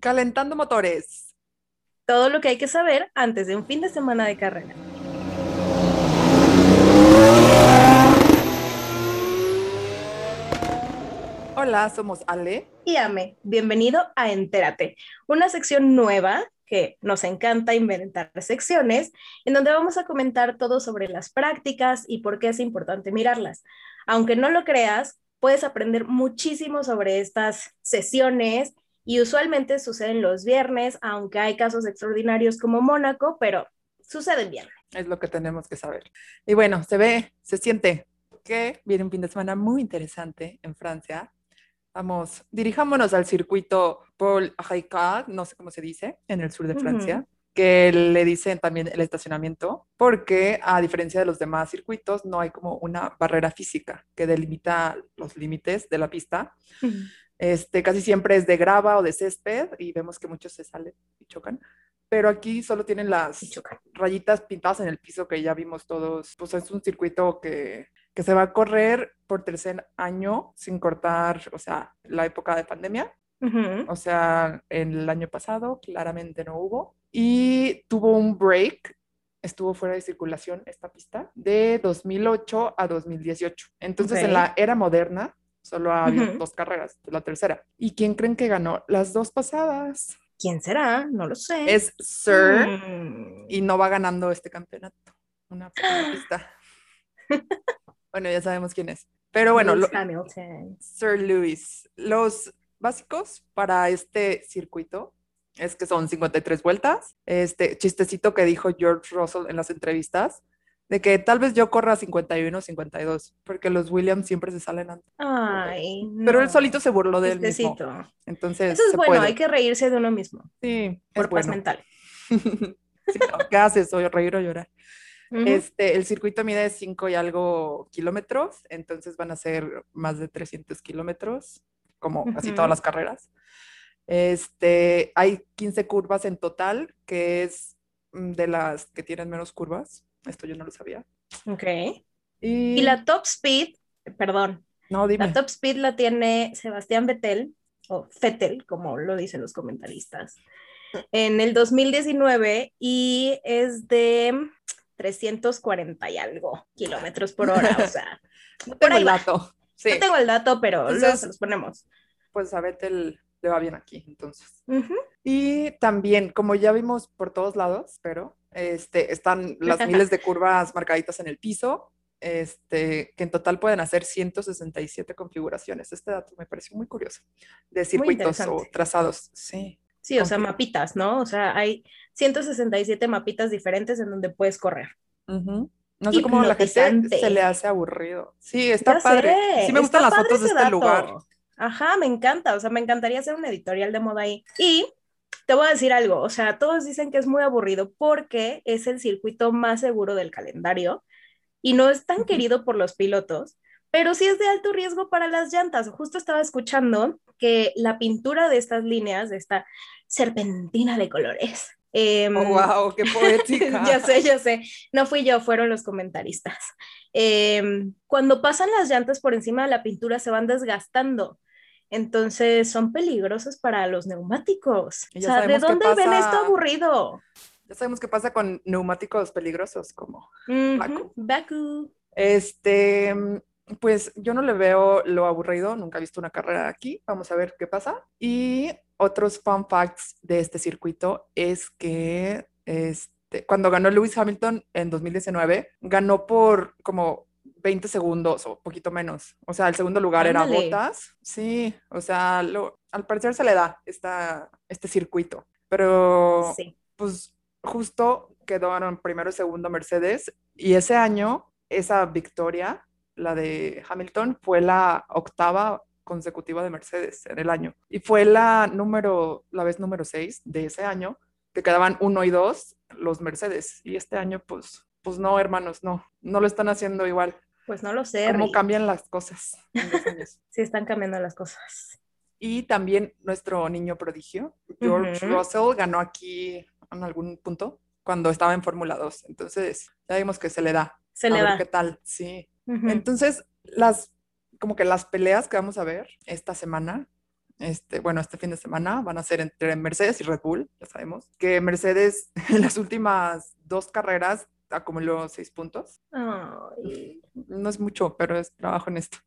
Calentando motores. Todo lo que hay que saber antes de un fin de semana de carrera. Hola, somos Ale. Y Ame, bienvenido a Entérate, una sección nueva que nos encanta inventar secciones, en donde vamos a comentar todo sobre las prácticas y por qué es importante mirarlas. Aunque no lo creas, puedes aprender muchísimo sobre estas sesiones y usualmente suceden los viernes, aunque hay casos extraordinarios como Mónaco, pero sucede el viernes. Es lo que tenemos que saber. Y bueno, se ve, se siente que viene un fin de semana muy interesante en Francia. Vamos, dirijámonos al circuito Paul Ricard, no sé cómo se dice, en el sur de Francia. que le dicen también el estacionamiento, porque a diferencia de los demás circuitos, no hay como una barrera física que delimita los límites de la pista. Este, casi siempre es de grava o de césped y vemos que muchos se salen y chocan. Pero aquí solo tienen las rayitas pintadas en el piso que ya vimos todos. Pues es un circuito que, que se va a correr por tercer año sin cortar, o sea, la época de pandemia. O sea, el año pasado claramente no hubo. Y tuvo un break, estuvo fuera de circulación esta pista, de 2008 a 2018. Entonces, en la era moderna, Solo había dos carreras, la tercera. ¿Y quién creen que ganó las dos pasadas? ¿Quién será? No lo sé. Es Sir mm. y no va ganando este campeonato. Una pista. bueno, ya sabemos quién es. Pero bueno, Sir Lewis. Los básicos para este circuito es que son 53 vueltas. Este chistecito que dijo George Russell en las entrevistas de que tal vez yo corra 51 o 52, porque los Williams siempre se salen antes. Ay, Pero él solito se burló de él mismo. Entonces, Eso es bueno, hay que reírse de uno mismo. Sí, por paz mental. ¿Qué haces? ¿O reír o llorar? Este, el circuito mide 5 y algo kilómetros, entonces van a ser más de 300 kilómetros, como casi todas las carreras. Este, hay 15 curvas en total, que es mm, de las que tienen menos curvas. Esto yo no lo sabía. Ok. Y, la top speed, perdón. No, dime. La top speed la tiene Sebastián Vettel, o Vettel, como lo dicen los comentaristas, en el 2019 y es de 340 y algo kilómetros por hora. O sea, no tengo el dato. Sí. No tengo el dato, pero luego se los ponemos. Pues a Vettel le va bien aquí, entonces. Y también, como ya vimos por todos lados, pero este, están las miles de curvas marcaditas en el piso, este, que en total pueden hacer 167 configuraciones. Este dato me pareció muy curioso, de circuitos o trazados. Sí. Sí, o sea, mapitas, ¿no? O sea, hay 167 mapitas diferentes en donde puedes correr. No sé cómo a la gente se le hace aburrido. Sí, está padre. Sí me gustan las fotos de este lugar. Ajá, me encanta, o sea, me encantaría hacer un editorial de moda ahí. Y te voy a decir algo, o sea, todos dicen que es muy aburrido porque es el circuito más seguro del calendario y no es tan querido por los pilotos, pero sí es de alto riesgo para las llantas. Justo estaba escuchando que la pintura de estas líneas, de esta serpentina de colores, eh, wow, qué poética. ya sé, ya sé. No fui yo, fueron los comentaristas. Em, cuando pasan las llantas por encima de la pintura se van desgastando entonces son peligrosos para los neumáticos. O sea, ¿de dónde ven esto aburrido? Ya sabemos qué pasa con neumáticos peligrosos como Baku. Este, pues yo no le veo lo aburrido, nunca he visto una carrera aquí, vamos a ver qué pasa. Y otros fun facts de este circuito es que este, cuando ganó Lewis Hamilton en 2019, ganó por como 20 segundos o poquito menos. O sea, el segundo lugar era Botas. Sí, o sea, al parecer se le da esta, este circuito. Pero, pues, justo quedaron primero y segundo Mercedes. Y ese año, esa victoria, la de Hamilton, fue la octava consecutiva de Mercedes en el año. Y fue la número, la vez número 6 de ese año, que quedaban uno y dos los Mercedes. Y este año, pues, pues no, hermanos, no, no lo están haciendo igual. Pues no lo sé. ¿Cómo cambian las cosas? sí, están cambiando las cosas. Y también nuestro niño prodigio, George Russell, ganó aquí en algún punto cuando estaba en Fórmula 2. Entonces, ya vimos que se le da. Se a le ver qué tal, sí. Entonces, las, como que las peleas que vamos a ver esta semana Este, bueno, este fin de semana van a ser entre Mercedes y Red Bull, ya sabemos, que Mercedes en las últimas dos carreras acumuló seis puntos. Ay. No es mucho, pero es trabajo en esto.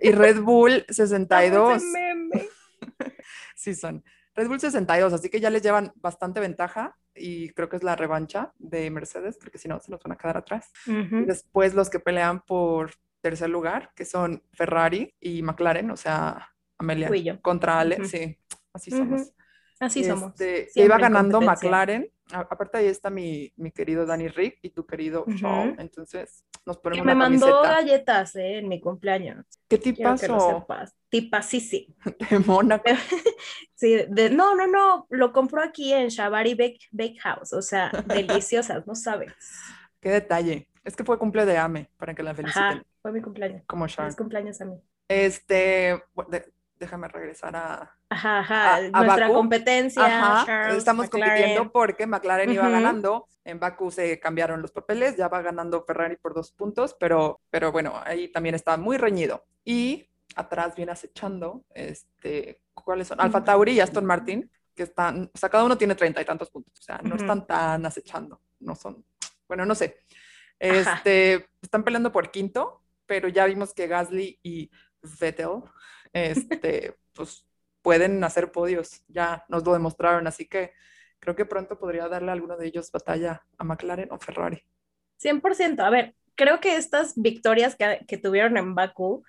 Y Red Bull 62. Ese meme. Sí, son. Red Bull 62, así que ya les llevan bastante ventaja y creo que es la revancha de Mercedes, porque si no, se nos van a quedar atrás. Y después los que pelean por tercer lugar, que son Ferrari y McLaren, o sea, Amelia contra Ale, sí, así somos. Así somos. Este, siempre iba ganando. McLaren, a- aparte ahí está mi, mi querido Danny Rick y tu querido. Shaw, entonces nos Que ponemos me una mandó camiseta. galletas eh, en mi cumpleaños. ¿Qué que tipazo sepas. Tipasísimo. de Mónaco? Sí, de, no, no, no, lo compró aquí en Shabari Bake, Bake House, o sea, deliciosas, no sabes. Qué detalle. Es que fue cumple de Ame, para que la feliciten, Ajá, fue mi cumpleaños. como Sharon. Feliz cumpleaños a mí. Este, de- déjame regresar a... Ajá, ajá, A- a nuestra Bakú. competencia. Ajá, Charles, estamos McLaren. compitiendo porque McLaren iba ganando. En Baku se cambiaron los papeles, ya va ganando Ferrari por dos puntos, pero, pero bueno, ahí también está muy reñido. Y atrás viene acechando, este, ¿cuáles son? Alfa Tauri y Aston Martin, que están, o sea, cada uno tiene treinta y tantos puntos, o sea, no están tan acechando, no son, bueno, no sé. Este, están peleando por quinto, pero ya vimos que Gasly y Vettel, este, pues pueden hacer podios, ya nos lo demostraron, así que creo que pronto podría darle a alguno de ellos batalla a McLaren o Ferrari. 100%. A ver, creo que estas victorias que, que tuvieron en Bakú,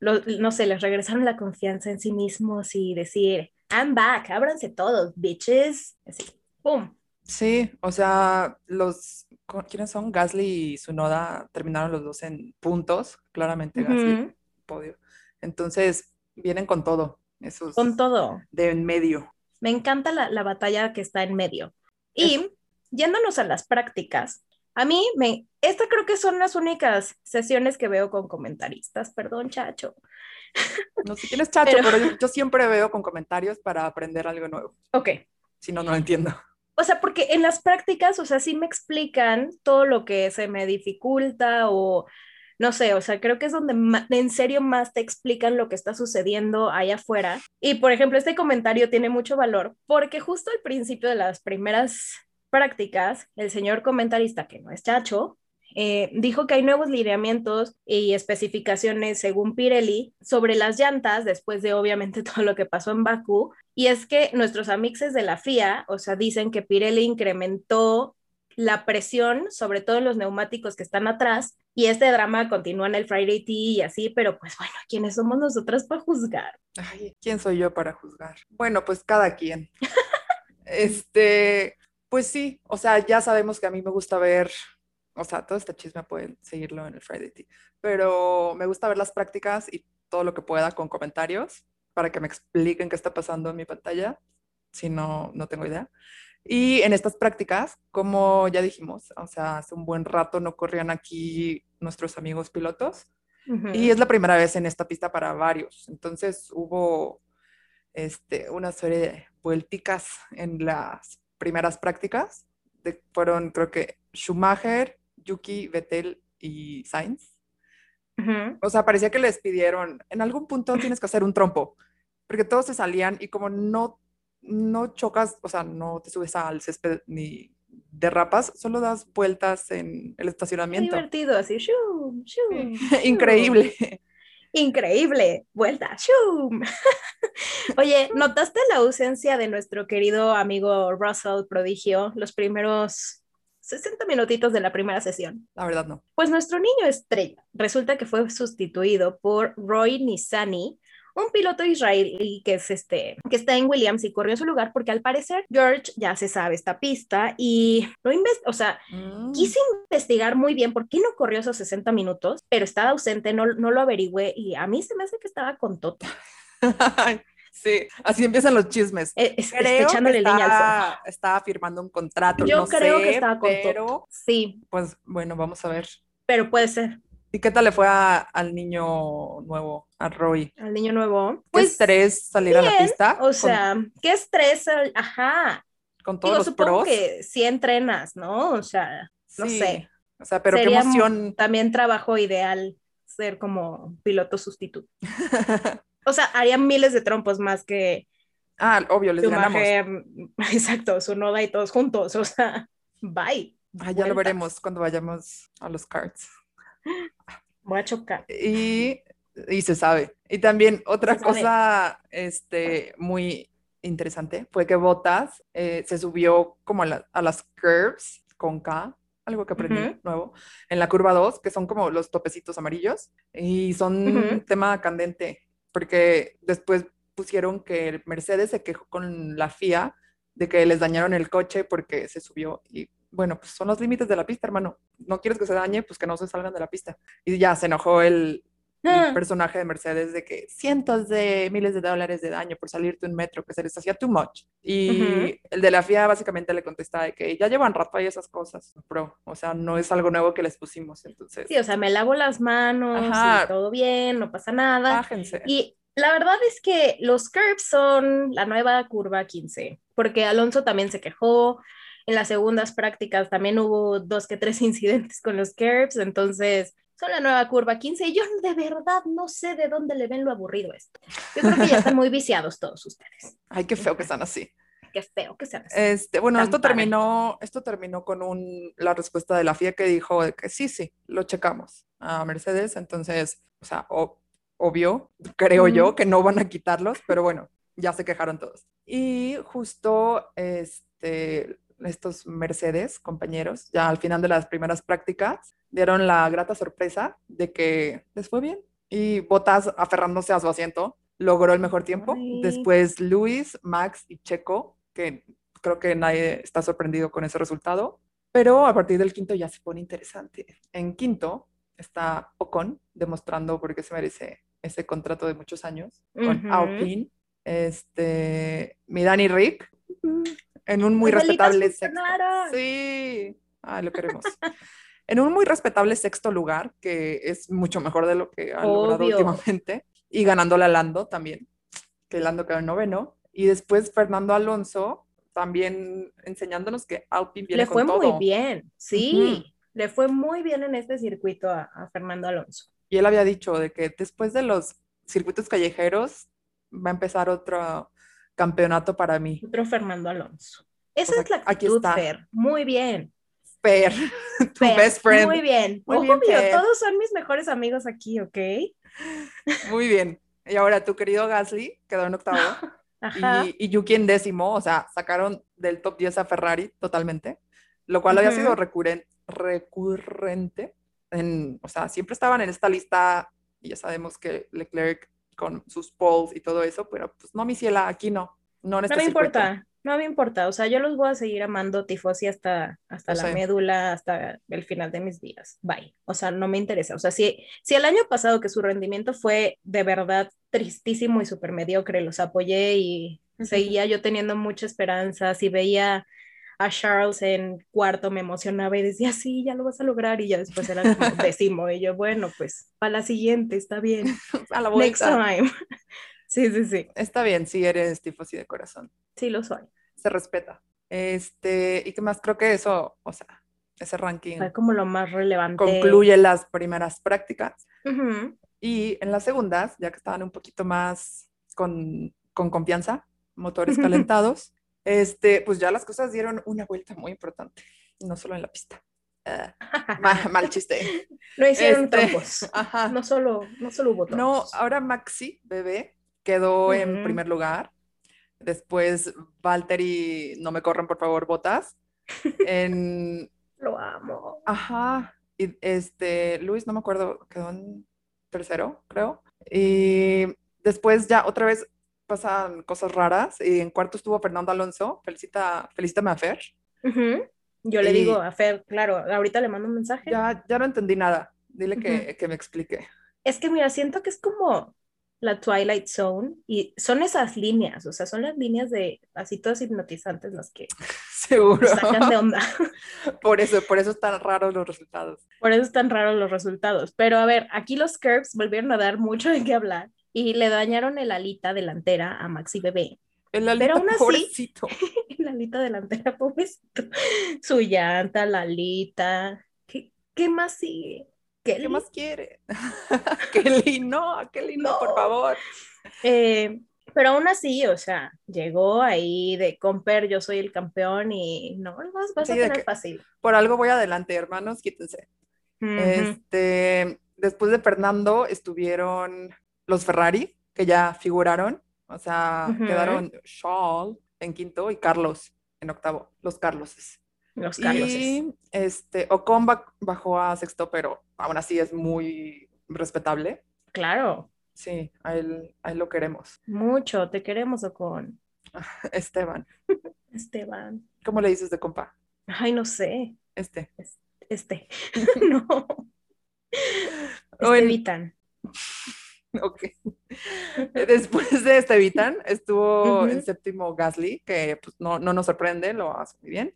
lo- no sé, les regresaron la confianza en sí mismos y decir, I'm back, ábranse todos, bitches. Así, ¡pum! Sí, o sea, los, ¿cu- ¿quiénes son? Gasly y Tsunoda terminaron los dos en puntos, claramente Gasly, podio. Entonces, vienen con todo, esos Con todo. de en medio. Me encanta la, la batalla que está en medio. Y yéndonos a las prácticas, a mí me, esta creo que son las únicas sesiones que veo con comentaristas, perdón, chacho. No sé quién es Chacho, Pero- pero, yo, yo siempre veo con comentarios para aprender algo nuevo. Ok, Si no, no lo entiendo. O sea, porque en las prácticas, o sea, sí me explican todo lo que se me dificulta o no sé, o sea, creo que es donde en serio más te explican lo que está sucediendo allá afuera. Y por ejemplo, este comentario tiene mucho valor porque justo al principio de las primeras prácticas, el señor comentarista, que no es chacho, eh, dijo que hay nuevos lineamientos y especificaciones según Pirelli sobre las llantas después de obviamente todo lo que pasó en Bakú y es que nuestros amixes de la FIA, o sea, dicen que Pirelli incrementó la presión, sobre todo los neumáticos que están atrás, y este drama continúa en el Friday Tea y así, pero pues bueno, ¿quiénes somos nosotras para juzgar? Ay, ¿quién soy yo para juzgar? Bueno, pues cada quien. Este, pues sí, o sea, ya sabemos que a mí me gusta ver, o sea, todo este chisme pueden seguirlo en el Friday Tea, pero me gusta ver las prácticas y todo lo que pueda con comentarios para que me expliquen qué está pasando en mi pantalla, si no, no tengo idea. Y en estas prácticas, como ya dijimos, o sea, hace un buen rato no corrían aquí nuestros amigos pilotos. Y es la primera vez en esta pista para varios. Entonces hubo este, una serie de vuelticas en las primeras prácticas. De- fueron, creo que, Schumacher, Yuki, Vettel y Sainz. O sea, parecía que les pidieron, en algún punto tienes que hacer un trompo, porque todos se salían y como no, no chocas, o sea, no te subes al césped ni derrapas, solo das vueltas en el estacionamiento. divertido, así, shum, shum, shum. Increíble. Increíble, vuelta. Oye, ¿notaste la ausencia de nuestro querido amigo Russell Prodigio los primeros 60 minutitos de la primera sesión? La verdad no. Pues nuestro niño estrella resulta que fue sustituido por Roy Nisani, un piloto israelí que es este que está en Williams y corrió en su lugar porque al parecer George ya se sabe esta pista y lo invest o sea, Mm. quise investigar muy bien por qué no corrió esos 60 minutos, pero estaba ausente, no, no lo averigüé y a mí se me hace que estaba con Toto, Sí, así empiezan los chismes. eh, es- Creo que está, está firmando un contrato. Yo no creo sé, que estaba con pero Toto. Sí, pues bueno, vamos a ver. pero puede ser ¿Y qué tal le fue a- al niño nuevo, a Roy? al niño nuevo. ¿Qué Pues estrés salir a la pista o con- sea, qué estrés, ajá. con, todos Digo, los supongo pros? que sí entrenas, ¿no? O sea, no Sí, sé. O sea, pero Sería qué emoción. también trabajo ideal ser como piloto sustituto. O sea, haría miles de trompos más que Ah, obvio, les ganamos. Exacto, su noda y todos juntos. O sea, bye. Ah, ya lo veremos cuando vayamos a los cards. Voy a chocar. Y, y se sabe. Y también otra Se sabe. cosa este, muy interesante fue que Bottas eh, se subió como a, la- a las curves con K, algo que aprendí nuevo, en la curva 2, que son como los topecitos amarillos, y son un tema candente, porque después pusieron que el Mercedes se quejó con la FIA de que les dañaron el coche porque se subió y bueno, pues son los límites de la pista, hermano. No quieres que se dañe, pues que no se salgan de la pista. Y ya se enojó el, el Ah, personaje de Mercedes de que cientos de miles de dólares de daño por salirte un metro, que se les hacía too much. Y el de la FIA básicamente le contesta de que ya llevan rato ahí esas cosas, bro. O sea, no es algo nuevo que les pusimos, entonces, Sí, o sea, me lavo las manos y todo bien, no pasa nada. bájense. Y la verdad es que los curbs son la nueva curva 15, porque Alonso también se quejó. En las segundas prácticas también hubo dos que tres incidentes con los curbs, entonces son la nueva curva 15. Y yo de verdad no sé de dónde le ven lo aburrido esto. Yo creo que ya están muy viciados todos ustedes. Ay, qué feo que están así. Qué feo que sean así. Este, bueno, Tan esto padre. terminó, esto terminó con un, la respuesta de la FIA que dijo que sí, sí, lo checamos a Mercedes, entonces, o sea, o- obvio, creo yo Ujú. que no van a quitarlos, pero bueno, ya se quejaron todos. Y justo este, estos Mercedes, compañeros, ya al final de las primeras prácticas, dieron la grata sorpresa de que les fue bien. Y Bottas, aferrándose a su asiento, logró el mejor tiempo. Ay. Después Luis, Max y Checo, que creo que nadie está sorprendido con ese resultado. Pero a partir del quinto ya se pone interesante. En quinto está Ocon, demostrando por qué se merece ese contrato de muchos años con Ujú. Alpine. Este, mi Dani Rick, en un muy respetable sexto. Sí, ah, lo queremos. En un muy respetable sexto lugar, que es mucho mejor de lo que ha logrado últimamente, y ganándole a Lando también, que Lando quedó en noveno. Y después Fernando Alonso también enseñándonos que Alpine viene Le fue con muy todo. bien, sí. Le fue muy bien en este circuito a, a Fernando Alonso. Y él había dicho de que después de los circuitos callejeros va a empezar otro campeonato para mí. Otro Fernando Alonso. Esa es la aquí actitud, está. Fer. Muy bien. Fer, tu Fer, best friend. Muy bien. Muy bien, Obvio, Fer. todos son mis mejores amigos aquí, ¿ok? Muy bien. Y ahora tu querido Gasly quedó en octavo. Ajá. y, y Yuki en décimo, o sea, sacaron del top 10 a Ferrari totalmente, lo cual había sido recurren- recurrente, en, o sea, siempre estaban en esta lista y ya sabemos que Leclerc con sus poles y todo eso, pero pues no, mi ciela, aquí no, no No este me importa, no me importa. O sea, yo los voy a seguir amando tifosi hasta, hasta la médula, hasta el final de mis días. Bye. O sea, no me interesa. O sea, si, si el año pasado que su rendimiento fue de verdad tristísimo y súper mediocre, los apoyé y seguía yo teniendo mucha esperanza. Si veía a Charles en cuarto, me emocionaba y decía, sí, ya lo vas a lograr. Y ya después era como décimo. Y yo, bueno, pues para la siguiente, está bien. A la Next vuelta. time. Sí, sí, sí. Está bien, si eres tifosi de corazón, Sí, lo soy. se respeta. Este, y qué más, creo que eso, o sea, ese ranking Fue como lo más relevante. concluye las primeras prácticas. Y en las segundas, ya que estaban un poquito más con, con confianza, motores calentados, este, pues ya las cosas dieron una vuelta muy importante, no solo en la pista. Ah, ma- mal chiste. No hicieron Este, trompos. Ajá. No solo, no solo hubo No, trompos. ahora Maxi, bebé, quedó en Ujú. primer lugar. Después Valtteri, no me corren por favor, botas. En, Lo amo. Ajá. Y este, Luis, no me acuerdo, quedó en tercero, creo. Y después ya otra vez pasan cosas raras. Y en cuarto estuvo Fernando Alonso. Felicita, felicítame a Fer. Ujú. Yo le Y- digo a Fer, claro, ahorita le mando un mensaje. Ya, ya no entendí nada. Dile que, que me explique. Es que mira, siento que es como la Twilight Zone y son esas líneas, o sea, son las líneas de así todas hipnotizantes las que Seguro. sacan de onda. Por eso, por eso están raros los resultados. Por eso están raros los resultados. Pero a ver, aquí los Curbs volvieron a dar mucho de qué hablar y le dañaron el alita delantera a Maxi Bebé. El Alita, aún así- pobrecito. La alita delantera, pobrecito. Su llanta, la alita. ¿Qué, qué más sigue? ¿Qué más quiere? Kelly, no, Kelly, no, por favor. Eh, pero aún así, o sea, llegó ahí de Comper, yo soy el campeón y no, vas, vas Sí, a tener fácil. Por algo voy adelante, hermanos, quítense. Este, después de Fernando estuvieron los Ferrari, que ya figuraron, o sea, quedaron Charles en quinto y Carlos en octavo, los Carloses. Los Carloses. Y este, Ocon ba- bajó a sexto, pero aún así es muy respetable. Claro, Sí, a él, a él lo queremos. mucho, te queremos, Ocon. Esteban, Esteban. ¿cómo le dices de compa? Ay, no sé, Este. este. no. Estevitan. Ok. Después de Estevitan estuvo Ujú. el séptimo Gasly, que pues, no, no nos sorprende, lo hace muy bien.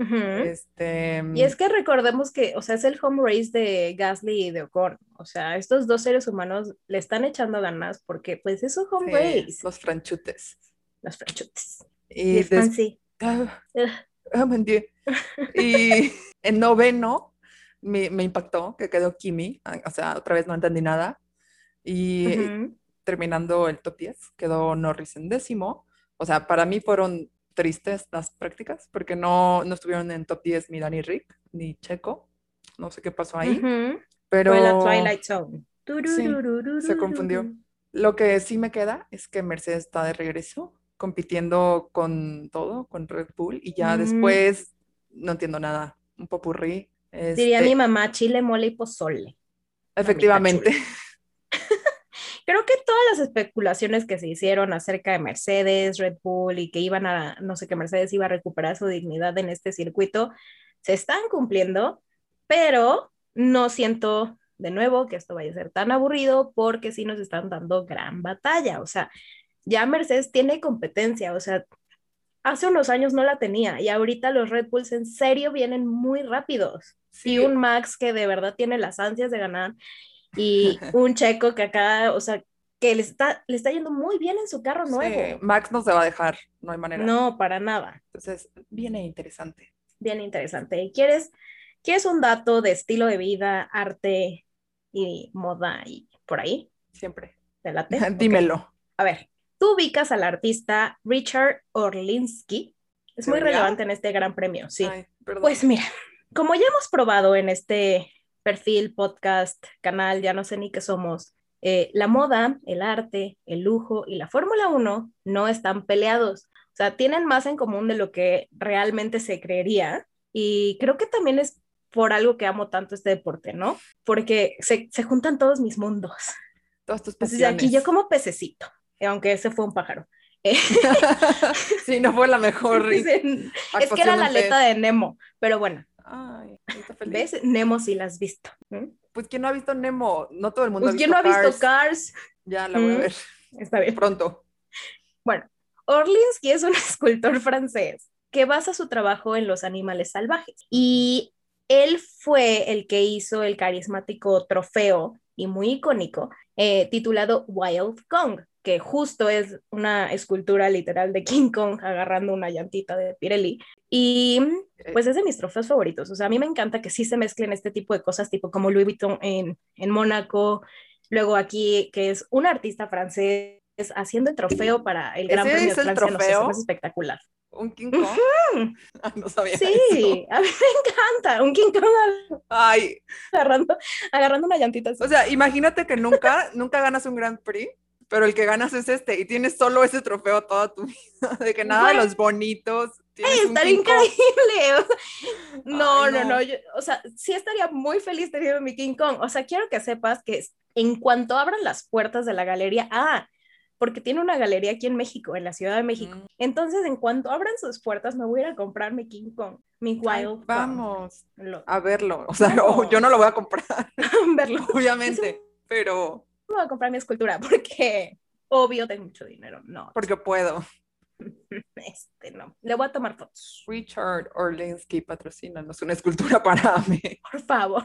Este, Y es que recordemos que, o sea, es el home race de Gasly y de Ocon. O sea, estos dos seres humanos le están echando ganas porque, pues, es un home sí, race. los franchutes. Los franchutes. Y, Y es des- fancy. Ah, ah. Y en noveno me, me impactó que quedó Kimi, ah, o sea, otra vez no entendí nada. Y Ujú. terminando el top 10, quedó Norris en décimo. O sea, para mí fueron tristes las prácticas porque no, no estuvieron en top 10 ni Dani Rick ni Checo. No sé qué pasó ahí, Ujú. pero Fue la Twilight Zone. se confundió. lo que sí me queda es que Mercedes está de regreso compitiendo con todo, con Red Bull y ya Mm. después no entiendo nada, un popurrí. Diría Este, mi mamá, chile, mole y pozole. efectivamente. Creo que todas las especulaciones que se hicieron acerca de Mercedes, Red Bull y que iban a, no sé, que Mercedes iba a recuperar su dignidad en este circuito, se están cumpliendo, pero no siento de nuevo que esto vaya a ser tan aburrido porque sí nos están dando gran batalla. O sea, ya Mercedes tiene competencia, o sea, hace unos años no la tenía y ahorita los Red Bulls en serio vienen muy rápidos. Sí, Y un Max que de verdad tiene las ansias de ganar y un Checo que acá, o sea, que le está, le está yendo muy bien en su carro sí, nuevo. Max no se va a dejar, no hay manera. No, para nada. Entonces, viene interesante. Bien interesante. ¿Y ¿Quieres, ¿Quieres un dato de estilo de vida, arte y moda y por ahí? Siempre. ¿Te late? Dímelo. A ver, tú ubicas al artista Richard Orlinsky. Es muy relevante en este gran premio, sí. Ay. Pues mira, como ya hemos probado en este perfil, podcast, canal, ya no sé ni qué somos, eh, la moda, el arte, el lujo y la Fórmula 1 no están peleados. O sea, tienen más en común de lo que realmente se creería. Y creo que también es por algo que amo tanto este deporte, ¿no? Porque se, se juntan todos mis mundos. Todas tus Entonces, pasiones. aquí yo como pececito, aunque ese fue un pájaro. Eh, sí, no fue la mejor. es que era la aleta de Nemo, pero bueno, Ay, feliz. ¿ves? Nemo sí la has visto. ¿eh? Pues quién no ha visto Nemo, no todo el mundo Pues, ha ¿quién visto no ha visto Cars. Cars? Ya la voy a Mm. ver Está bien. pronto. Bueno, Orlinsky es un escultor francés que basa su trabajo en los animales salvajes. Y él fue el que hizo el carismático trofeo y muy icónico eh, titulado Wild Kong, que justo es una escultura literal de King Kong agarrando una llantita de Pirelli. Y pues es de mis trofeos favoritos. O sea, a mí me encanta que sí se mezclen este tipo de cosas, tipo como Louis Vuitton en, en Mónaco. Luego aquí, que es un artista francés haciendo el trofeo para el Gran ¿Ese Premio es de Francia. no sé, hace espectacular. ¿Un King Kong? Ah, no sabía eso. Sí, a mí me encanta. Un King Kong Ay, agarrando, agarrando una llantita. así. o sea, imagínate que nunca, nunca ganas un Grand Prix, pero el que ganas es este y tienes solo ese trofeo toda tu vida, de que nada de Bueno. los bonitos. ¡Ey, un estaría Kong. increíble! No, Ay, no, no. no, yo- o sea, sí estaría muy feliz teniendo mi King Kong. O sea, quiero que sepas que en cuanto abran las puertas de la galería, ah, porque tiene una galería aquí en México, en la Ciudad de México. Mm. Entonces, en cuanto abran sus puertas, me voy a ir a comprar mi King Kong, mi Ay, Wild Kong. vamos Lo- a verlo. O sea, no, yo no lo voy a comprar, verlo. obviamente, pero Me voy a comprar mi escultura porque, obvio, tengo mucho dinero. No, porque puedo. este no. Le voy a tomar fotos, Richard Orlinsky patrocínanos una escultura para mí. por favor,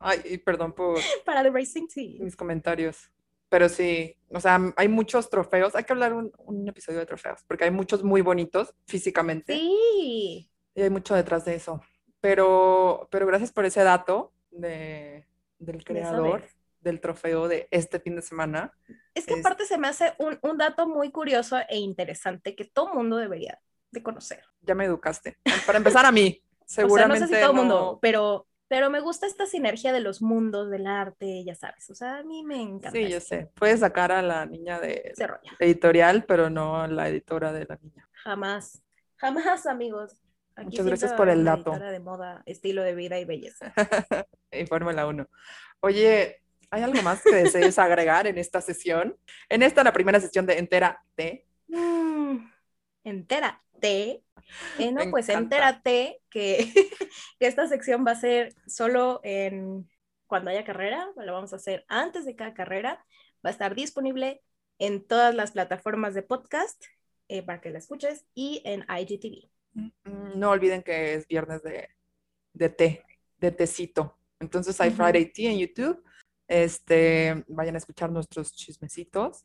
Ay, perdón por para The Racing Team. mis comentarios. Pero sí, o sea, hay muchos trofeos. Hay que hablar un, un episodio de trofeos, porque hay muchos muy bonitos físicamente Sí. y hay mucho detrás de eso. Pero, pero gracias por ese dato de, del de creador. Del trofeo de este fin de semana. Es que aparte se me hace un, un dato muy curioso e interesante que todo mundo debería de conocer. Ya me educaste. Para empezar a mí, seguramente. O sea, no sé si todo el mundo, pero, pero me gusta esta sinergia de los mundos del arte, ya sabes. O sea, a mí me encanta. Sí, yo esto. sé. Puedes sacar a la niña de editorial, pero no a la editora de la niña. Jamás, jamás, amigos. Aquí Muchas gracias por el dato. de moda, estilo de vida y belleza. y Fórmula 1. Oye, ¿hay algo más que desees agregar en esta sesión? En esta, la primera sesión de Entera T. Mm, entérate. Eh, no, Me pues encanta. entérate que, que esta sección va a ser solo en cuando haya carrera, la vamos a hacer antes de cada carrera, va a estar disponible en todas las plataformas de podcast eh, para que la escuches y en IGTV. Mm, No olviden que es viernes de, de té, de tecito. Entonces hay Ujú. Friday Tea en YouTube. Este, vayan a escuchar nuestros chismecitos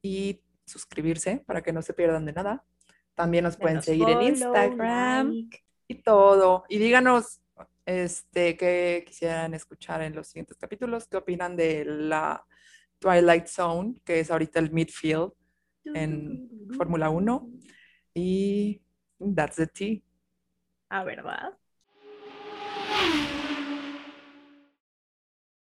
y suscribirse para que no se pierdan de nada. También nos pueden seguir en Instagram like. y todo. Y díganos este, qué quisieran escuchar en los siguientes capítulos. ¿Qué opinan de la Twilight Zone, que es ahorita el midfield en Fórmula 1? Y that's the tea. Ah, ¿verdad?